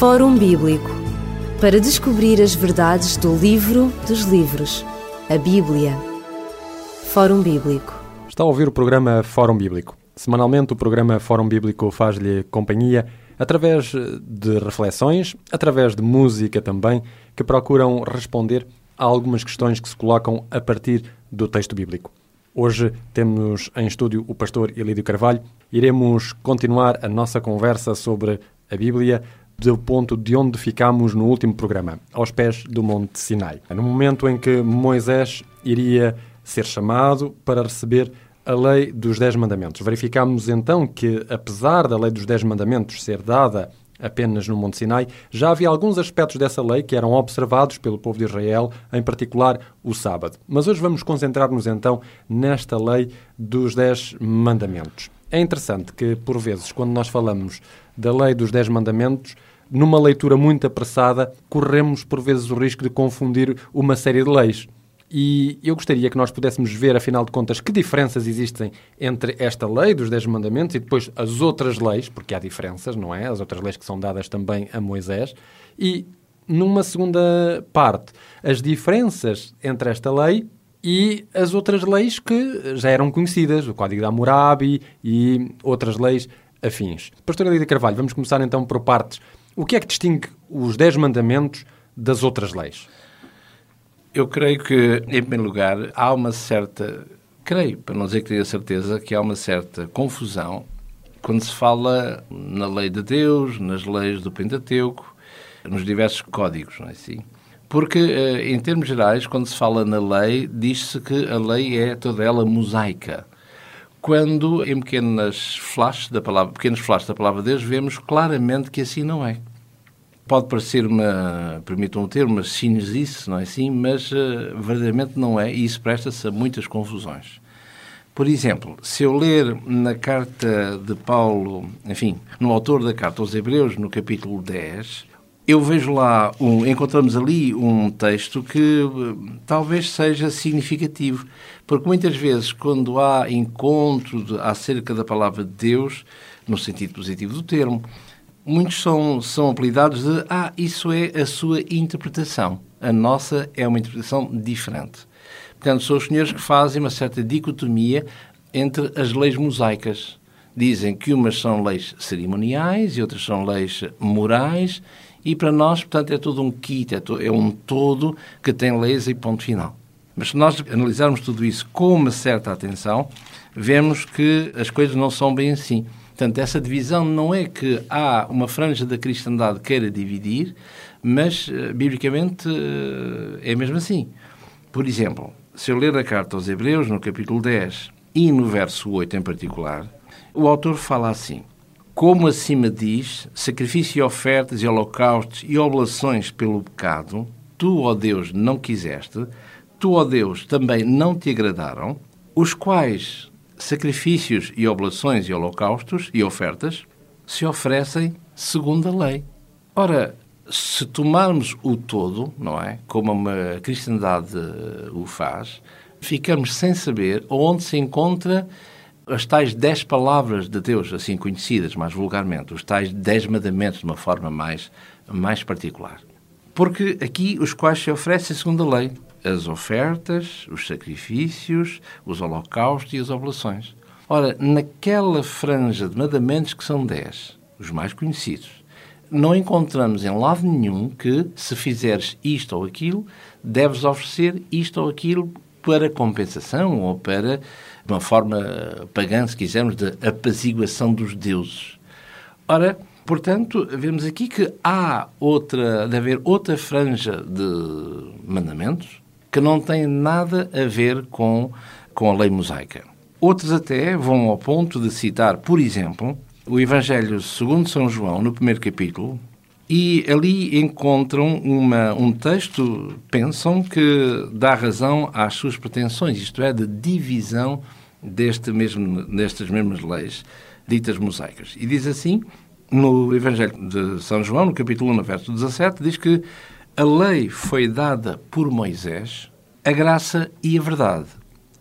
Fórum Bíblico para descobrir as verdades do livro dos livros, a Bíblia. Fórum Bíblico. Está a ouvir o programa Fórum Bíblico. Semanalmente, o programa Fórum Bíblico faz-lhe companhia através de reflexões, através de música também, que procuram responder a algumas questões que se colocam a partir do texto bíblico. Hoje temos em estúdio o pastor Elídio Carvalho. Iremos continuar a nossa conversa sobre a Bíblia do ponto de onde ficámos no último programa, aos pés do Monte Sinai. No momento em que Moisés iria ser chamado para receber a lei dos Dez Mandamentos. Verificámos então que, apesar da lei dos Dez Mandamentos ser dada apenas no Monte Sinai, já havia alguns aspectos dessa lei que eram observados pelo povo de Israel, em particular o sábado. Mas hoje vamos concentrar-nos então nesta lei dos Dez Mandamentos. É interessante que, por vezes, quando nós falamos da lei dos Dez Mandamentos, numa leitura muito apressada, corremos por vezes o risco de confundir uma série de leis. E eu gostaria que nós pudéssemos ver, afinal de contas, que diferenças existem entre esta lei dos Dez Mandamentos e depois as outras leis, porque há diferenças, não é? As outras leis que são dadas também a Moisés. E, numa segunda parte, as diferenças entre esta lei e as outras leis que já eram conhecidas, o Código da Hammurabi e outras leis afins. Pastora Lídia Carvalho, vamos começar então por partes. O que é que distingue os Dez Mandamentos das outras leis? Eu creio que, em primeiro lugar, há uma certa. Creio, para não dizer que tenho certeza, que há uma certa confusão quando se fala na lei de Deus, nas leis do Pentateuco, nos diversos códigos, não é assim? Porque, eh, em termos gerais, quando se fala na lei, diz-se que a lei é toda ela mosaica. Quando, em pequenas flashes da palavra, pequenos flashes da palavra de Deus, vemos claramente que assim não é pode parecer uma, permitam um termo, uma não é assim? Mas uh, verdadeiramente não é, e isso presta-se a muitas confusões. Por exemplo, se eu ler na carta de Paulo, enfim, no autor da carta aos Hebreus, no capítulo 10, eu vejo lá, um, encontramos ali um texto que uh, talvez seja significativo, porque muitas vezes, quando há encontro de, acerca da palavra de Deus, no sentido positivo do termo, muitos são, são apelidados de ah, isso é a sua interpretação. A nossa é uma interpretação diferente. Portanto, são os senhores que fazem uma certa dicotomia entre as leis mosaicas. Dizem que umas são leis cerimoniais e outras são leis morais, e para nós, portanto, é todo um kit, é, é um todo que tem leis e ponto final. Mas se nós analisarmos tudo isso com uma certa atenção, vemos que as coisas não são bem assim. Portanto, essa divisão não é que há uma franja da cristandade que queira dividir, mas, uh, biblicamente, uh, é mesmo assim. Por exemplo, se eu ler a carta aos Hebreus, no capítulo 10 e no verso 8 em particular, o autor fala assim: Como acima diz, sacrifício e ofertas e holocaustos e oblações pelo pecado, tu, ó Deus, não quiseste, tu, ó Deus, também não te agradaram, os quais sacrifícios e oblações e holocaustos e ofertas se oferecem segundo a lei. Ora, se tomarmos o todo, não é? Como a cristandade o faz, ficamos sem saber onde se encontra as tais dez palavras de Deus, assim conhecidas mais vulgarmente, os tais dez mandamentos de uma forma mais, mais particular. Porque aqui os quais se oferecem segundo a lei as ofertas, os sacrifícios, os holocaustos e as oblações. Ora, naquela franja de mandamentos que são dez, os mais conhecidos, não encontramos em lado nenhum que, se fizeres isto ou aquilo, deves oferecer isto ou aquilo para compensação ou para de uma forma pagã, se quisermos, de apaziguação dos deuses. Ora, portanto, vemos aqui que há outra, deve haver outra franja de mandamentos que não têm nada a ver com, com a lei mosaica. Outros até vão ao ponto de citar, por exemplo, o Evangelho segundo São João, no primeiro capítulo, e ali encontram uma, um texto, pensam, que dá razão às suas pretensões, isto é, de divisão deste mesmo, destas mesmas leis ditas mosaicas. E diz assim, no Evangelho de São João, no capítulo 1, no verso 17, diz que a lei foi dada por Moisés, a graça e a verdade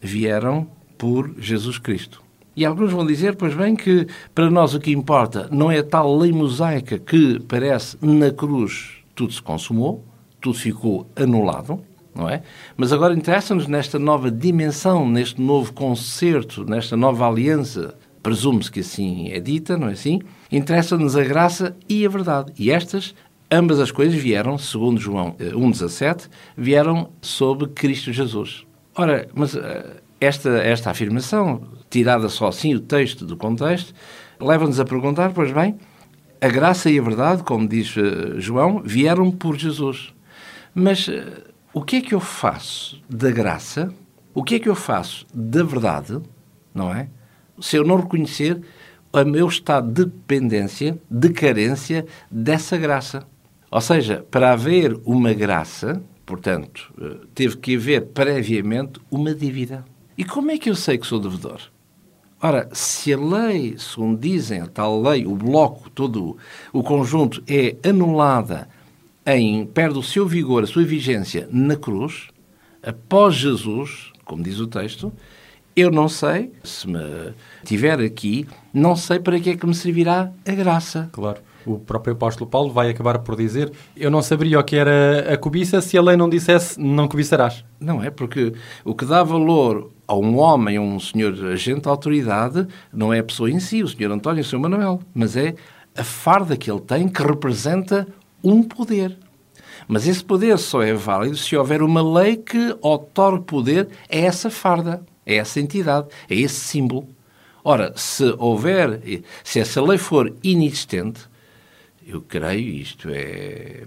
vieram por Jesus Cristo. E alguns vão dizer, pois bem, que para nós o que importa não é a tal lei mosaica que parece na cruz tudo se consumou, tudo ficou anulado, não é? Mas agora interessa-nos nesta nova dimensão, neste novo concerto, nesta nova aliança, presume-se que assim é dita, não é assim? Interessa-nos a graça e a verdade. E estas, ambas as coisas vieram, segundo João 1,17, eh, vieram sob Cristo Jesus. Ora, mas eh, esta, esta afirmação, tirada só assim o texto do contexto, leva-nos a perguntar, pois bem, a graça e a verdade, como diz uh, João, vieram por Jesus. Mas uh, o que é que eu faço da graça? O que é que eu faço da verdade? Não é? Se eu não reconhecer o meu estado de dependência, de carência dessa graça. Ou seja, para haver uma graça, portanto, uh, teve que haver previamente uma dívida. E como é que eu sei que sou devedor? Ora, se a lei, segundo dizem, a tal lei, o bloco, todo o conjunto, é anulada em, perde o seu vigor, a sua vigência na cruz, após Jesus, como diz o texto, eu não sei, se me tiver aqui, não sei para que é que me servirá a graça. Claro. O próprio apóstolo Paulo vai acabar por dizer: Eu não saberia o que era a cobiça se a lei não dissesse não cobiçarás. Não é, porque o que dá valor a um homem, a um senhor agente de autoridade, não é a pessoa em si, o senhor António e o senhor Manuel, mas é a farda que ele tem que representa um poder. Mas esse poder só é válido se houver uma lei que otorgue poder a essa farda, a essa entidade, a esse símbolo. Ora, se houver, se essa lei for inexistente, eu creio, isto é.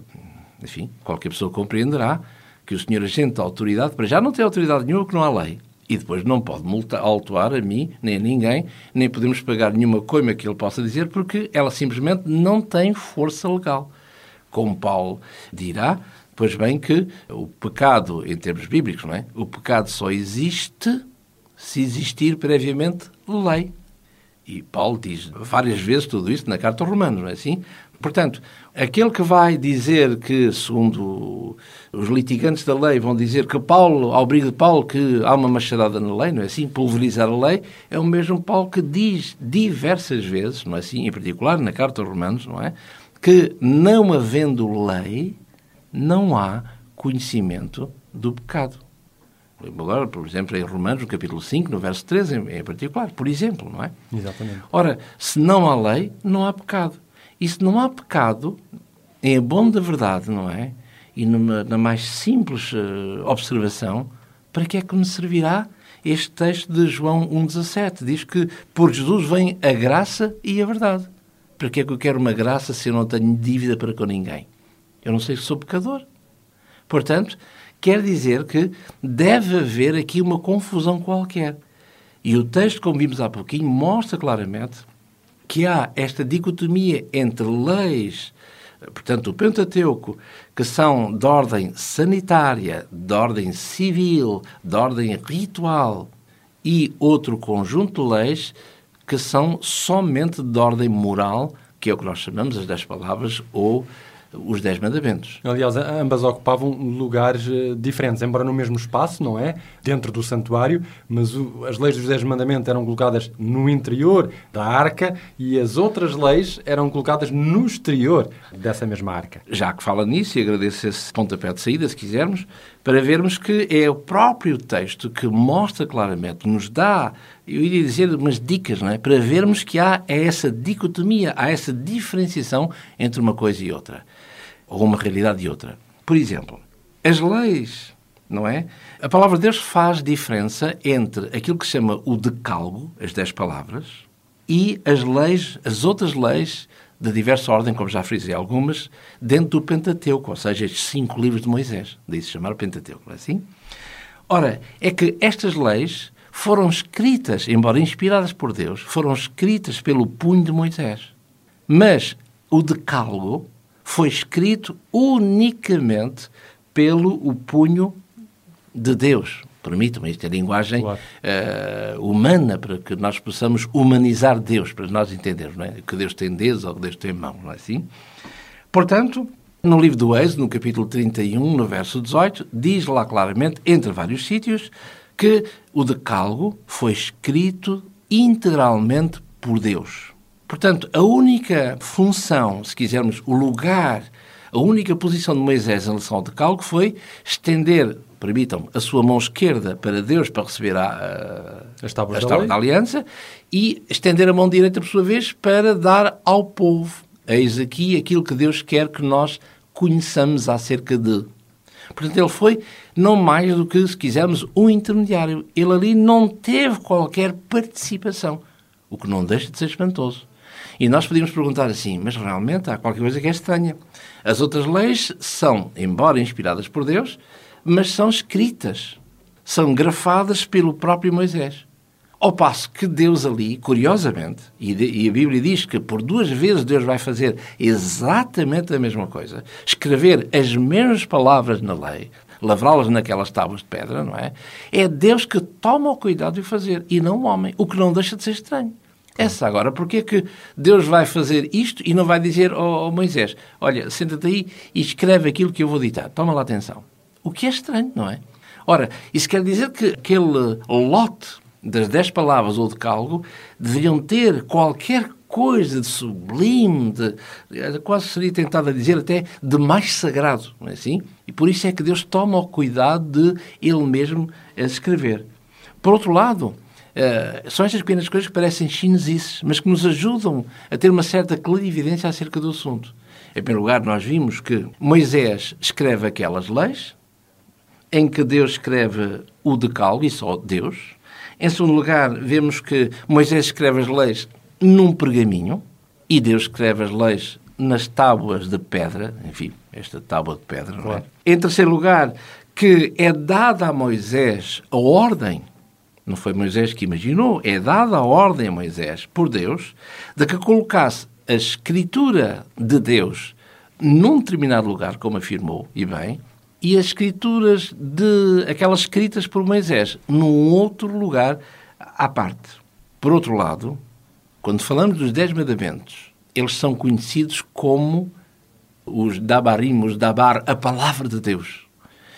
Enfim, qualquer pessoa compreenderá que o senhor agente da autoridade, para já não tem autoridade nenhuma porque não há lei. E depois não pode multar, autuar a mim, nem a ninguém, nem podemos pagar nenhuma coima que ele possa dizer, porque ela simplesmente não tem força legal. Como Paulo dirá, pois bem que o pecado, em termos bíblicos, não é? O pecado só existe se existir previamente lei. E Paulo diz várias vezes tudo isto na carta aos Romanos, não é assim? Portanto, aquele que vai dizer que, segundo os litigantes da lei, vão dizer que Paulo, ao abrigo de Paulo, que há uma machadada na lei, não é assim? Pulverizar a lei, é o mesmo Paulo que diz diversas vezes, não é assim? Em particular na Carta aos Romanos, não é? Que não havendo lei, não há conhecimento do pecado. Agora, por exemplo, em Romanos, no capítulo 5, no verso 13, em particular, por exemplo, não é? Exatamente. Ora, se não há lei, não há pecado. Se não há pecado, em abono da verdade, não é? E numa, na mais simples uh, observação, para que é que me servirá este texto de João 1,17? Diz que por Jesus vem a graça e a verdade. Para que é que eu quero uma graça se eu não tenho dívida para com ninguém? Eu não sei se sou pecador. Portanto, quer dizer que deve haver aqui uma confusão qualquer. E o texto, como vimos há pouquinho, mostra claramente que há esta dicotomia entre leis, portanto, o Pentateuco, que são de ordem sanitária, de ordem civil, de ordem ritual, e outro conjunto de leis que são somente de ordem moral, que é o que nós chamamos as dez palavras ou os Dez Mandamentos. Aliás, ambas ocupavam lugares eh, diferentes, embora no mesmo espaço, não é? Dentro do santuário, mas o, as leis dos Dez Mandamentos eram colocadas no interior da arca e as outras leis eram colocadas no exterior dessa mesma arca. Já que fala nisso, e agradeço esse pontapé de saída, se quisermos, para vermos que é o próprio texto que mostra claramente, nos dá, eu iria dizer, umas dicas, não é? Para vermos que há essa dicotomia, há essa diferenciação entre uma coisa e outra ou uma realidade e outra. Por exemplo, as leis, não é? A palavra de Deus faz diferença entre aquilo que se chama o decálogo, as dez palavras, e as leis, as outras leis de diversa ordem, como já frisei algumas, dentro do Pentateuco, ou seja, estes cinco livros de Moisés. Daí se chamar Pentateuco, não é assim? Ora, é que estas leis foram escritas, embora inspiradas por Deus, foram escritas pelo punho de Moisés. Mas o decálogo foi escrito unicamente pelo o punho de Deus. Permitam-me, isto é linguagem claro. uh, humana, para que nós possamos humanizar Deus, para nós entendermos, não é? Que Deus tem dedos ou que Deus tem mão, não é assim? Portanto, no livro do Êxodo, no capítulo 31, no verso 18, diz lá claramente, entre vários sítios, que o decálogo foi escrito integralmente por Deus. Portanto, a única função, se quisermos, o lugar, a única posição de Moisés em relação ao decálogo foi estender, permitam a sua mão esquerda para Deus para receber a, a, As tábuas as da da aliança e estender a mão direita, por sua vez, para dar ao povo. Eis aqui aquilo que Deus quer que nós conheçamos acerca de. Portanto, ele foi não mais do que, se quisermos, um intermediário. Ele ali não teve qualquer participação, o que não deixa de ser espantoso. E nós podíamos perguntar assim, mas realmente há qualquer coisa que é estranha. As outras leis são, embora inspiradas por Deus, mas são escritas, são grafadas pelo próprio Moisés. Ao passo que Deus ali, curiosamente, e, de- e a Bíblia diz que por duas vezes Deus vai fazer exatamente a mesma coisa, escrever as mesmas palavras na lei, lavrá-las naquelas tábuas de pedra, não é? É Deus que toma o cuidado de fazer e não o homem, o que não deixa de ser estranho. Essa agora, porque é que Deus vai fazer isto e não vai dizer ao, ao Moisés, olha, senta-te aí e escreve aquilo que eu vou ditar, toma lá atenção. O que é estranho, não é? Ora, isso quer dizer que aquele lote das dez palavras ou decálogo deveriam ter qualquer coisa de sublime, de, quase seria tentado a dizer até de mais sagrado, não é assim? E por isso é que Deus toma o cuidado de Ele mesmo escrever. Por outro lado, eh, são estas pequenas coisas que parecem chinesices, mas que nos ajudam a ter uma certa clarividência acerca do assunto. Em primeiro lugar, nós vimos que Moisés escreve aquelas leis, em que Deus escreve o decálogo, e só Deus. Em segundo lugar, vemos que Moisés escreve as leis num pergaminho e Deus escreve as leis nas tábuas de pedra, enfim, esta tábua de pedra, não é? Em terceiro lugar, que é dada a Moisés a ordem, não foi Moisés que imaginou, é dada a ordem a Moisés por Deus de que colocasse a escritura de Deus num determinado lugar, como afirmou, e bem, e as escrituras de aquelas escritas por Moisés num outro lugar à parte. Por outro lado, quando falamos dos Dez Mandamentos, eles são conhecidos como os Dabarim, os Dabar, a palavra de Deus.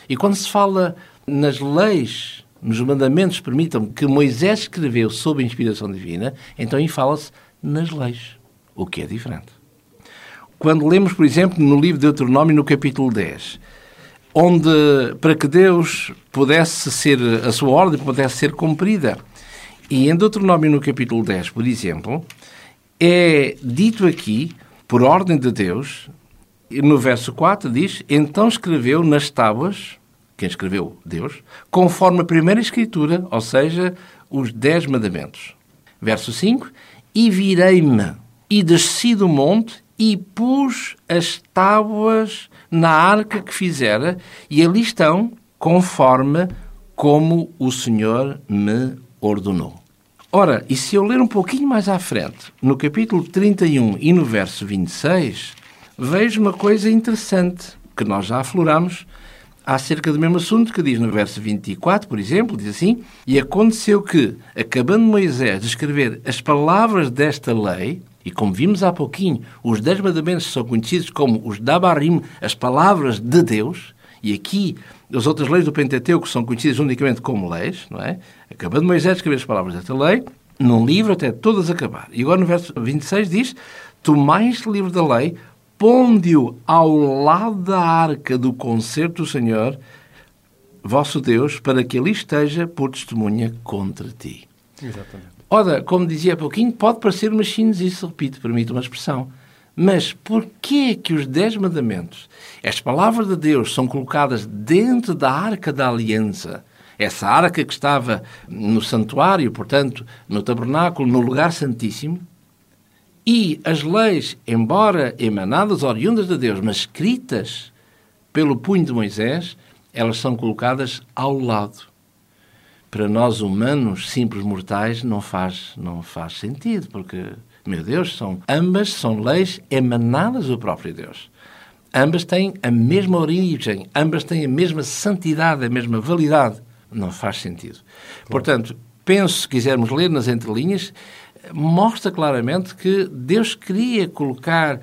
E quando se fala nas leis, nos mandamentos, permitam que Moisés escreveu sob a inspiração divina, então aí fala-se nas leis, o que é diferente. Quando lemos, por exemplo, no livro de Deuteronômio, no capítulo 10, onde, para que Deus pudesse ser, a sua ordem pudesse ser cumprida, e em Deuteronômio, no capítulo 10, por exemplo, é dito aqui, por ordem de Deus, no verso 4 diz: Então escreveu nas tábuas, quem escreveu? Deus, conforme a primeira escritura, ou seja, os dez mandamentos. Verso 5: E virei-me, e desci do monte, e pus as tábuas na arca que fizera, e ali estão, conforme como o Senhor me ordenou. Ora, e se eu ler um pouquinho mais à frente, no capítulo 31 e no verso 26, vejo uma coisa interessante que nós já afloramos acerca do mesmo assunto que diz no verso 24, por exemplo, diz assim: E aconteceu que, acabando Moisés de escrever as palavras desta lei, e como vimos há pouquinho, os dez mandamentos são conhecidos como os Dabarim, as palavras de Deus, e aqui as outras leis do Pentateuco são conhecidas unicamente como leis, não é? Acabando Moisés de escrever as palavras desta lei, num livro até todas acabar. E agora no verso 26 diz: Tomais livro da lei, ponde-o ao lado da arca do concerto do Senhor, vosso Deus, para que ali esteja por testemunha contra ti. Exatamente. Ora, como dizia há pouquinho, pode parecer uma isso repito, permite uma expressão. Mas porquê é que os Dez Mandamentos, as palavras de Deus, são colocadas dentro da Arca da Aliança? Essa arca que estava no santuário, portanto, no tabernáculo, no lugar santíssimo, e as leis, embora emanadas, oriundas de Deus, mas escritas pelo punho de Moisés, elas são colocadas ao lado. Para nós humanos, simples mortais, não faz, não faz sentido, porque, meu Deus, são, ambas são leis emanadas do próprio Deus. Ambas têm a mesma origem, ambas têm a mesma santidade, a mesma validade. Não faz sentido. Portanto, penso, se quisermos ler nas entrelinhas, mostra claramente que Deus queria colocar,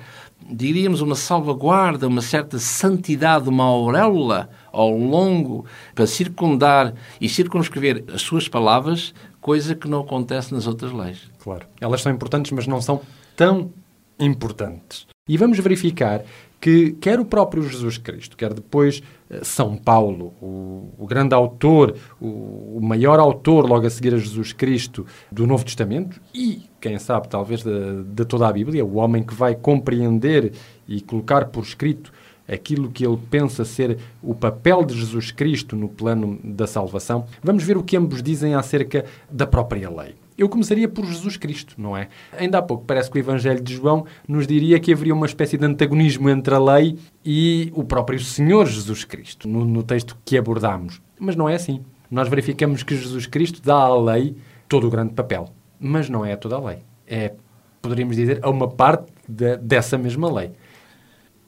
diríamos, uma salvaguarda, uma certa santidade, uma auréola ao longo, para circundar e circunscrever as suas palavras coisa que não acontece nas outras leis. Claro. Elas são importantes, mas não são tão importantes. E vamos verificar que quer o próprio Jesus Cristo, quer depois eh, São Paulo, o, o grande autor, o, o, maior autor logo a seguir a Jesus Cristo do Novo Testamento e, quem sabe, talvez de, de toda a Bíblia, o homem que vai compreender e colocar por escrito aquilo que ele pensa ser o papel de Jesus Cristo no plano da salvação, vamos ver o que ambos dizem acerca da própria lei. Eu começaria por Jesus Cristo, não é? Ainda há pouco parece que o Evangelho de João nos diria que haveria uma espécie de antagonismo entre a lei e o próprio Senhor Jesus Cristo, no, no texto que abordamos. Mas não é assim. Nós verificamos que Jesus Cristo dá à lei todo o grande papel. Mas não é toda a lei. É, poderíamos dizer, a uma parte de, dessa mesma lei.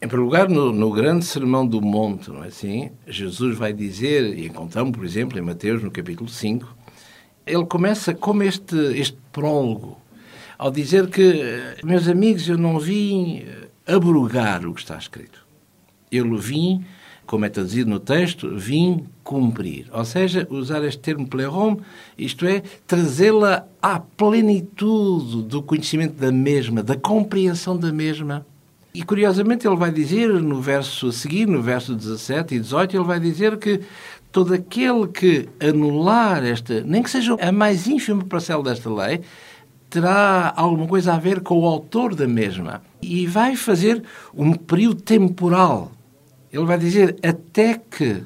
Em primeiro lugar, no, no, grande sermão do monte, não é assim? Jesus vai dizer, e encontramos, por exemplo, em Mateus, no capítulo 5, ele começa como este, este prólogo, ao dizer que, meus amigos, eu não vim abrogar o que está escrito. Eu vim, como é traduzido no texto, vim cumprir. Ou seja, usar este termo plerom, isto é, trazê-la à plenitude do conhecimento da mesma, da compreensão da mesma e curiosamente ele vai dizer no verso a seguir, no verso 17 e 18, ele vai dizer que todo aquele que anular esta, nem que seja a mais ínfima parcela desta lei, terá alguma coisa a ver com o autor da mesma. E vai fazer um período temporal. Ele vai dizer até que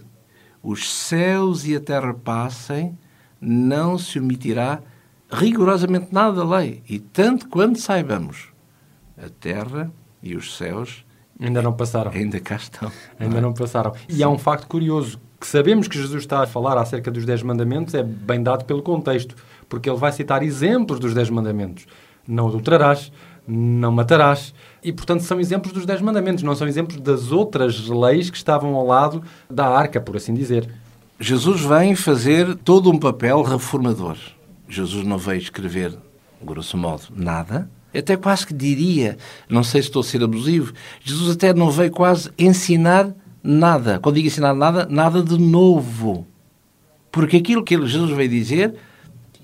os céus e a terra passem, não se omitirá rigorosamente nada da lei. E tanto quanto saibamos, a terra e os céus ainda não passaram. Ainda cá estão. Ainda não passaram. E há um facto curioso, que sabemos que Jesus está a falar acerca dos Dez Mandamentos, é bem dado pelo contexto, porque ele vai citar exemplos dos Dez Mandamentos. Não adulterarás, não matarás. E, portanto, são exemplos dos Dez Mandamentos, não são exemplos das outras leis que estavam ao lado da arca, por assim dizer. Jesus vem fazer todo um papel reformador. Jesus não veio escrever, grosso modo, nada, até quase que diria, não sei se estou a ser abusivo, Jesus até não veio quase ensinar nada. Quando digo ensinar nada, nada de novo. Porque aquilo que Jesus veio dizer,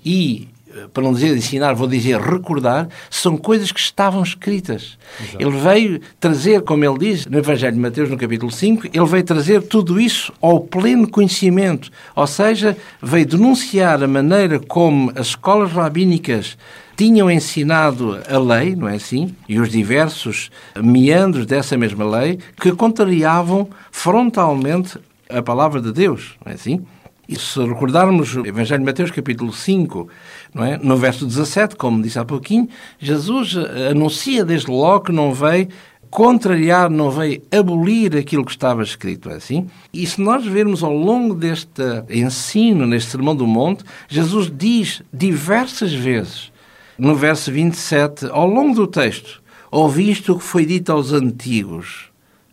e para não dizer ensinar, vou dizer recordar, são coisas que estavam escritas. Exato. Ele veio trazer, como ele diz no Evangelho de Mateus, no capítulo 5, ele veio trazer tudo isso ao pleno conhecimento. Ou seja, veio denunciar a maneira como as escolas rabínicas tinham ensinado a lei, não é assim? E os diversos meandros dessa mesma lei que contrariavam frontalmente a palavra de Deus, não é assim? E se recordarmos o Evangelho de Mateus, capítulo 5, não é? no verso 17, como disse há pouquinho, Jesus anuncia desde logo que não veio contrariar, não veio abolir aquilo que estava escrito, é assim? E se nós vermos ao longo deste ensino, neste Sermão do Monte, Jesus diz diversas vezes no verso 27, ao longo do texto, ouviste o que foi dito aos antigos,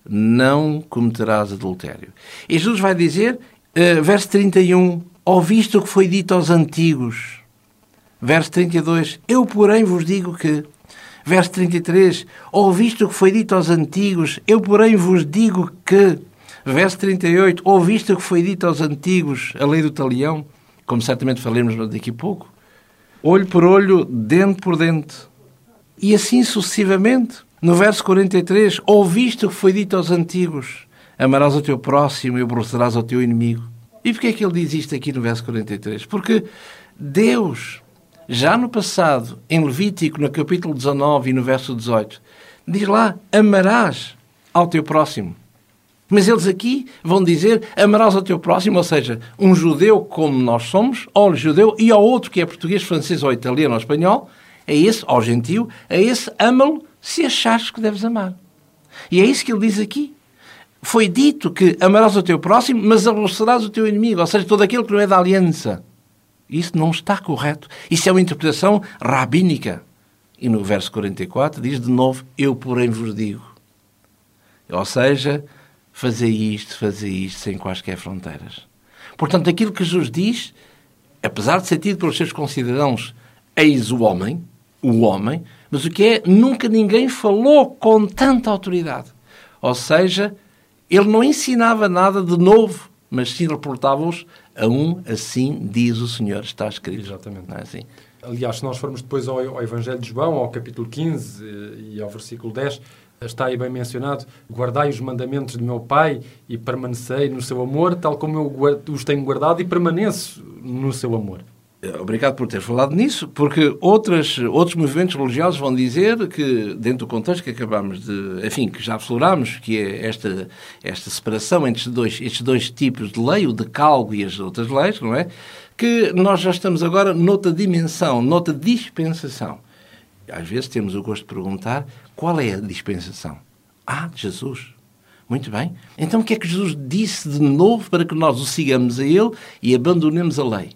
não cometerás adultério. E Jesus vai dizer, uh, verso 31, ouviste o que foi dito aos antigos. Verso 32, eu porém vos digo que. Verso 33, ouviste o que foi dito aos antigos, eu porém vos digo que. Verso 38, ouviste o que foi dito aos antigos, a lei do talião, como certamente falaremos daqui a pouco olho por olho, dente por dente. E assim sucessivamente. No verso 43, ouviste o que foi dito aos antigos: amarás o teu próximo e aborrecerás o teu inimigo. E porquê é que ele diz isto aqui no verso 43? Porque Deus, já no passado, em Levítico, no capítulo 19 e no verso 18, diz lá: amarás ao teu próximo. Mas eles aqui vão dizer amarás ao teu próximo, ou seja, um judeu como nós somos, ou judeu, e ao outro que é português, francês ou italiano ou espanhol, é esse, ou gentil, é esse, ama-lo se achares que deves amar. E é isso que ele diz aqui. Foi dito que amarás o teu próximo, mas aborrecerás o teu inimigo, ou seja, todo aquele que não é da aliança. Isso não está correto. Isso é uma interpretação rabínica. E no verso 44 diz de novo: Eu, porém, vos digo. Ou seja, fazer isto, fazer isto, sem quaisquer fronteiras. Portanto, aquilo que Jesus diz, apesar de ser tido pelos seus concidadãos, eis o homem, o homem, mas o que é, nunca ninguém falou com tanta autoridade. Ou seja, ele não ensinava nada de novo mas sim reportava-os a um, assim diz o Senhor, está escrito. Exatamente. Não é assim? Aliás, se nós formos depois ao, ao Evangelho de João, ao capítulo 15 e ao versículo 10, está aí bem mencionado: Guardai os mandamentos do meu Pai e permanecei no seu amor, tal como eu os tenho guardado e permaneço no seu amor. Obrigado por ter falado nisso, porque outras, outros movimentos religiosos vão dizer que, dentro do contexto que acabamos de. Enfim, que já afloramos, que é esta, esta separação entre estes dois, estes dois tipos de lei, o decalgo e as outras leis, não é? Que nós já estamos agora noutra dimensão, noutra dispensação. Às vezes temos o gosto de perguntar qual é a dispensação? Ah, Jesus. Muito bem. Então o que é que Jesus disse de novo para que nós o sigamos a Ele e abandonemos a lei?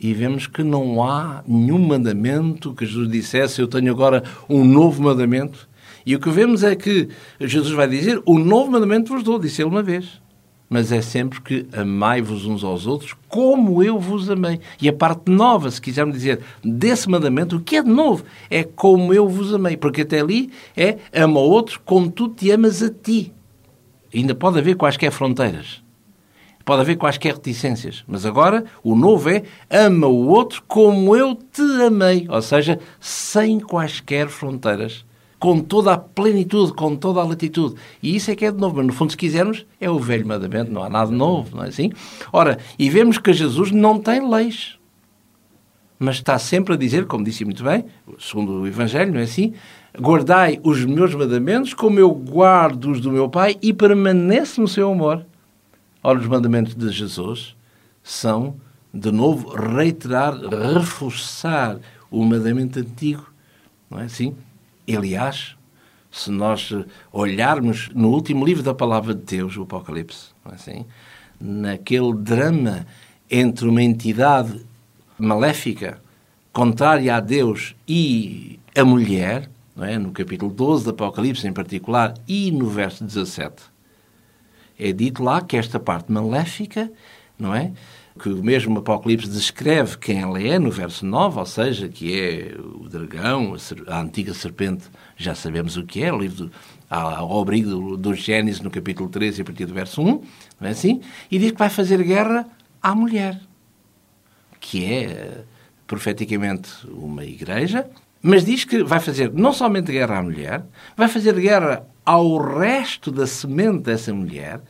E vemos que não há nenhum mandamento que Jesus dissesse, eu tenho agora um novo mandamento. E o que vemos é que Jesus vai dizer, o novo mandamento vos dou, disse ele uma vez mas é sempre que amai-vos uns aos outros como eu vos amei. E a parte nova, se quisermos dizer, desse mandamento, o que é de novo? É como eu vos amei. Porque até ali é ama o outro como tu te amas a ti. Ainda pode haver quaisquer fronteiras. Pode haver quaisquer reticências. Mas agora o novo é ama o outro como eu te amei. Ou seja, sem quaisquer fronteiras com toda a plenitude, com toda a latitude. E isso é que é de novo. Mas, no fundo, se quisermos, é o velho mandamento, não há nada novo, não é assim? Ora, e vemos que Jesus não tem leis. Mas está sempre a dizer, como disse muito bem, segundo o Evangelho, não é assim? Guardai os meus mandamentos como eu guardo os do meu Pai e permaneço no seu amor. Ora, os mandamentos de Jesus são, de novo, reiterar, reforçar o mandamento antigo, não é assim? Aliás, se nós olharmos no último livro da Palavra de Deus, o Apocalipse, é assim, naquele drama entre uma entidade maléfica, contrária a Deus, e a mulher, é? no capítulo 12 do Apocalipse em particular, e no verso 17, é dito lá que esta parte maléfica, não é? que o mesmo Apocalipse descreve quem ela é, no verso 9, ou seja, que é o dragão, a antiga serpente, já sabemos o que é, o livro do, ao abrigo do, Gênesis, no capítulo 13, a partir do verso 1, não é assim? E diz que vai fazer guerra à mulher, que é profeticamente uma igreja, mas diz que vai fazer não somente guerra à mulher, vai fazer guerra ao resto da semente dessa mulher,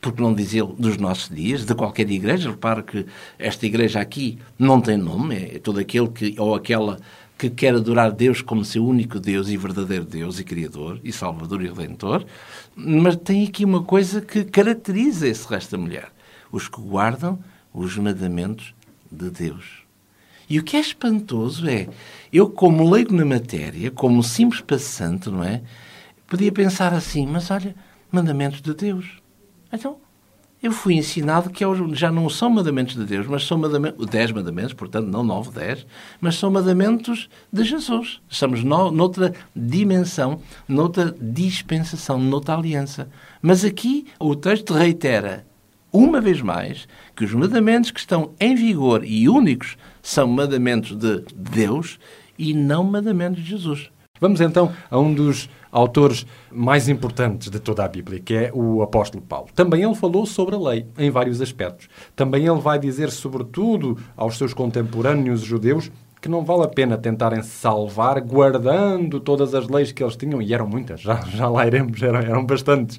porque não dizer dos nossos dias, de qualquer igreja. Repara que esta igreja aqui não tem nome, é todo aquele que, ou aquela que quer adorar Deus como seu único Deus e verdadeiro Deus e Criador e Salvador e Redentor, mas tem aqui uma coisa que caracteriza esse resto da mulher: os que guardam os mandamentos de Deus. E o que é espantoso é, eu como leigo na matéria, como simples passante, não é? Podia pensar assim, mas olha, mandamentos de Deus. Então, eu fui ensinado que já não são mandamentos de Deus, mas são mandamentos, dez mandamentos, portanto, não nove, dez, mas são mandamentos de Jesus. Estamos no, noutra dimensão, noutra dispensação, noutra aliança. Mas aqui o texto reitera, uma vez mais, que os mandamentos que estão em vigor e únicos são mandamentos de Deus e não mandamentos de Jesus. Vamos então a um dos autores mais importantes de toda a Bíblia, que é o apóstolo Paulo. Também ele falou sobre a lei em vários aspectos. Também ele vai dizer, sobretudo aos seus contemporâneos judeus, que não vale a pena tentarem salvar guardando todas as leis que eles tinham, e eram muitas, já, já lá iremos, eram, eram bastantes.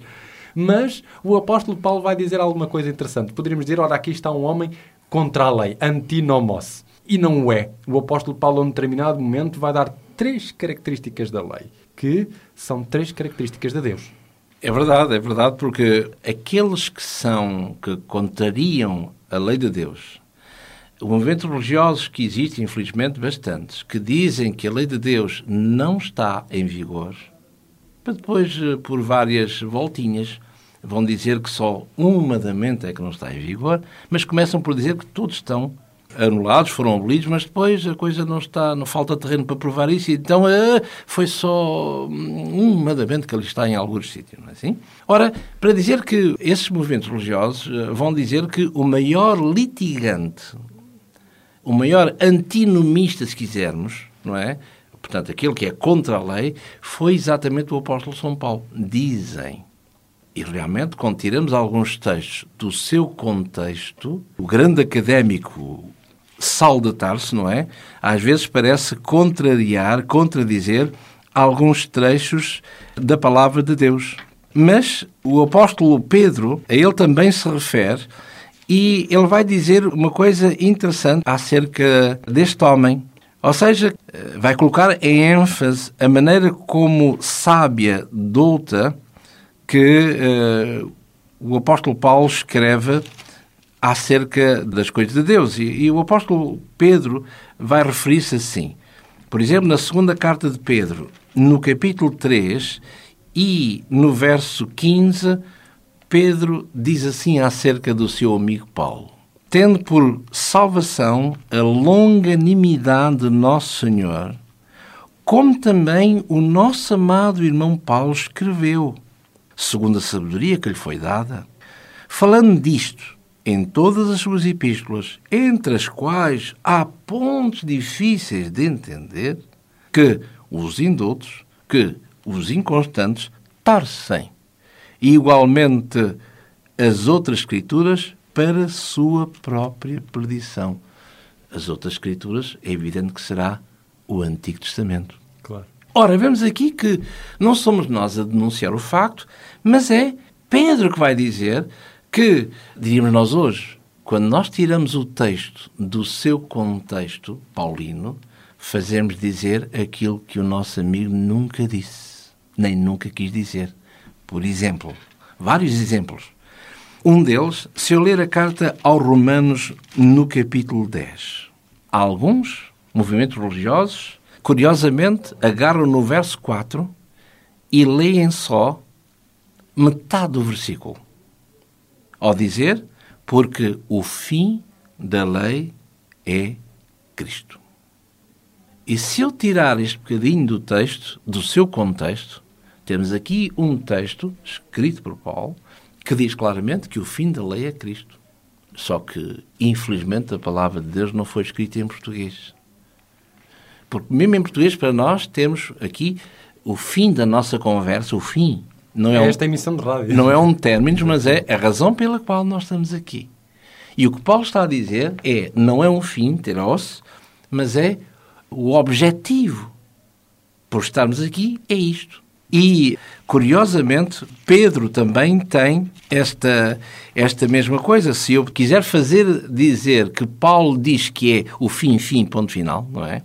Mas o apóstolo Paulo vai dizer alguma coisa interessante. Poderíamos dizer, ora, aqui está um homem contra a lei, antinomos. E não o é. O apóstolo Paulo, a um determinado momento, vai dar três características da lei, que são três características de Deus. É verdade, é verdade, porque aqueles que são, que contrariam a lei de Deus, movimentos religiosos que existem, infelizmente, bastantes, que dizem que a lei de Deus não está em vigor, para depois, eh, por várias voltinhas, vão dizer que só um mandamento é que não está em vigor, mas começam por dizer que todos estão anulados, foram abolidos, mas depois a coisa não está, não falta terreno para provar isso, então uh, foi só um mandamento que ali está em alguns sítios, não é assim? Ora, para dizer que esses movimentos religiosos uh, vão dizer que o maior litigante, o maior antinomista, se quisermos, não é? Portanto, aquele que é contra a lei, foi exatamente o apóstolo São Paulo. Dizem. E realmente, quando tiramos alguns textos do seu contexto, o grande académico Sal de Tarso, não é? Às vezes parece contrariar, contradizer alguns trechos da palavra de Deus. Mas o apóstolo Pedro, a ele também se refere e ele vai dizer uma coisa interessante acerca deste homem. Ou seja, vai colocar em ênfase a maneira como sábia, douta, que uh, o apóstolo Paulo escreve acerca das coisas de Deus. E, e o apóstolo Pedro vai referir-se assim. Por exemplo, na segunda carta de Pedro, no capítulo 3 e no verso 15, Pedro diz assim acerca do seu amigo Paulo: Tendo por salvação a longanimidade de Nosso Senhor, como também o nosso amado irmão Paulo escreveu, segundo a sabedoria que lhe foi dada, falando disto em todas as suas epístolas, entre as quais há pontos difíceis de entender, que os indultos, que os inconstantes tarcem, e igualmente as outras escrituras para sua própria perdição. As outras escrituras é evidente que será o Antigo Testamento. Claro. Ora, vemos aqui que não somos nós a denunciar o facto, mas é Pedro que vai dizer que, diríamos nós hoje, quando nós tiramos o texto do seu contexto paulino, fazemos dizer aquilo que o nosso amigo nunca disse, nem nunca quis dizer. Por exemplo, vários exemplos. Um deles, se eu ler a carta aos Romanos no capítulo 10. Alguns movimentos religiosos, curiosamente, agarram no verso 4 e leem só metade do versículo ao dizer, porque o fim da lei é Cristo. E se eu tirar este bocadinho do texto, do seu contexto, temos aqui um texto escrito por Paulo que diz claramente que o fim da lei é Cristo. Só que, infelizmente, a palavra de Deus não foi escrita em português. Porque, mesmo em português, para nós, temos aqui o fim da nossa conversa, o fim não é, é esta um, emissão de rádio. Não é um término, mas é a razão pela qual nós estamos aqui. E o que Paulo está a dizer é, não é um fim, teros, mas é o objetivo por estarmos aqui, é isto. E, curiosamente, Pedro também tem esta, esta mesma coisa. Se eu quiser fazer dizer que Paulo diz que é o fim, fim, ponto final, não é?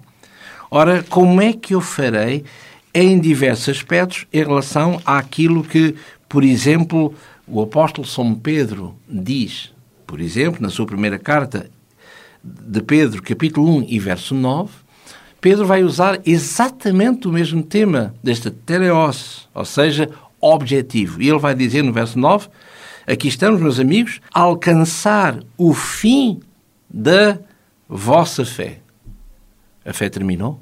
Ora, como é que eu farei em diversos aspectos em relação àquilo que, por exemplo, o apóstolo São Pedro diz, por exemplo, na sua primeira carta de Pedro, capítulo 1 e verso 9, Pedro vai usar exatamente o mesmo tema desta teleos, ou seja, objetivo. E ele vai dizer no verso 9: Aqui estamos, meus amigos, a alcançar o fim da vossa fé. A fé terminou?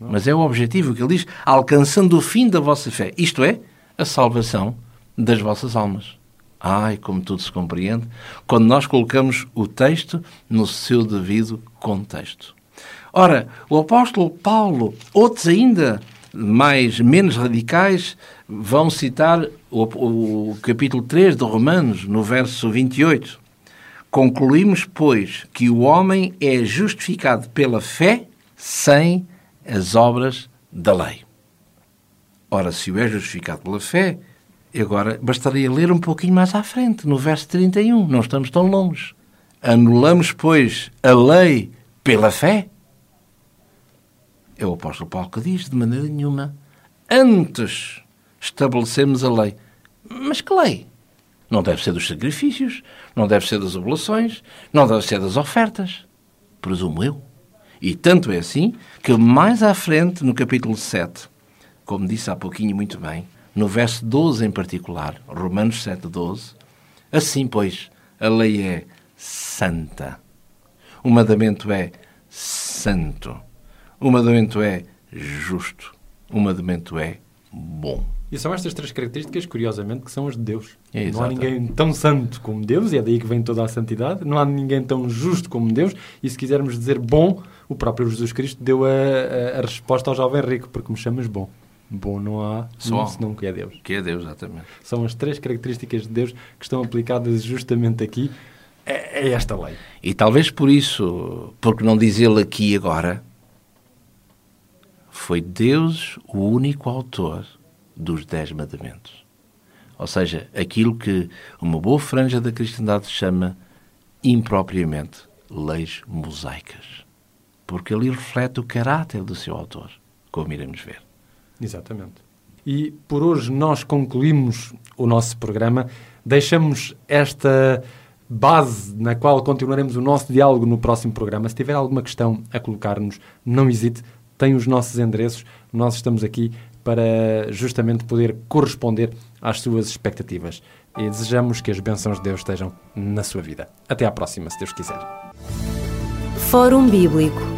Mas é o objetivo que ele diz, alcançando o fim da vossa fé. Isto é, a salvação das vossas almas. Ai, como tudo se compreende quando nós colocamos o texto no seu devido contexto. Ora, o apóstolo Paulo, outros ainda mais menos radicais, vão citar o, o capítulo 3 de Romanos, no verso 28. Concluímos, pois, que o homem é justificado pela fé sem as obras da lei. Ora, se o é justificado pela fé, agora bastaria ler um pouquinho mais à frente, no verso 31, não estamos tão longe. Anulamos, pois, a lei pela fé? É o apóstolo Paulo que diz, de maneira nenhuma. Antes estabelecemos a lei. Mas que lei? Não deve ser dos sacrifícios, não deve ser das oblações, não deve ser das ofertas. Presumo eu. E tanto é assim que mais à frente, no capítulo 7, como disse há pouquinho muito bem, no verso 12 em particular, Romanos 7, 12, assim, pois, a lei é santa. O mandamento é santo. O mandamento é justo. O mandamento é bom. E são estas três características, curiosamente, que são as de Deus. É, não há ninguém tão santo como Deus, e é daí que vem toda a santidade. Não há ninguém tão justo como Deus. E se quisermos dizer bom, o próprio Jesus Cristo deu a, a, a resposta ao jovem rico, porque me chamas bom. Bom não há, Só. senão que é Deus. Que é Deus, exatamente. São as três características de Deus que estão aplicadas justamente aqui. É, é esta lei. E talvez por isso, porque não diz ele aqui e agora, foi Deus o único autor dos Dez Mandamentos. Ou seja, aquilo que uma boa franja da cristandade chama impropriamente leis mosaicas. Porque ali reflete o caráter do seu autor, como iremos ver. Exatamente. E por hoje nós concluímos o nosso programa. Deixamos esta base na qual continuaremos o nosso diálogo no próximo programa. Se tiver alguma questão a colocar-nos, não hesite, tem os nossos endereços. Nós estamos aqui para justamente poder corresponder às suas expectativas. E desejamos que as bênçãos de Deus estejam na sua vida. Até à próxima, se Deus quiser. Fórum Bíblico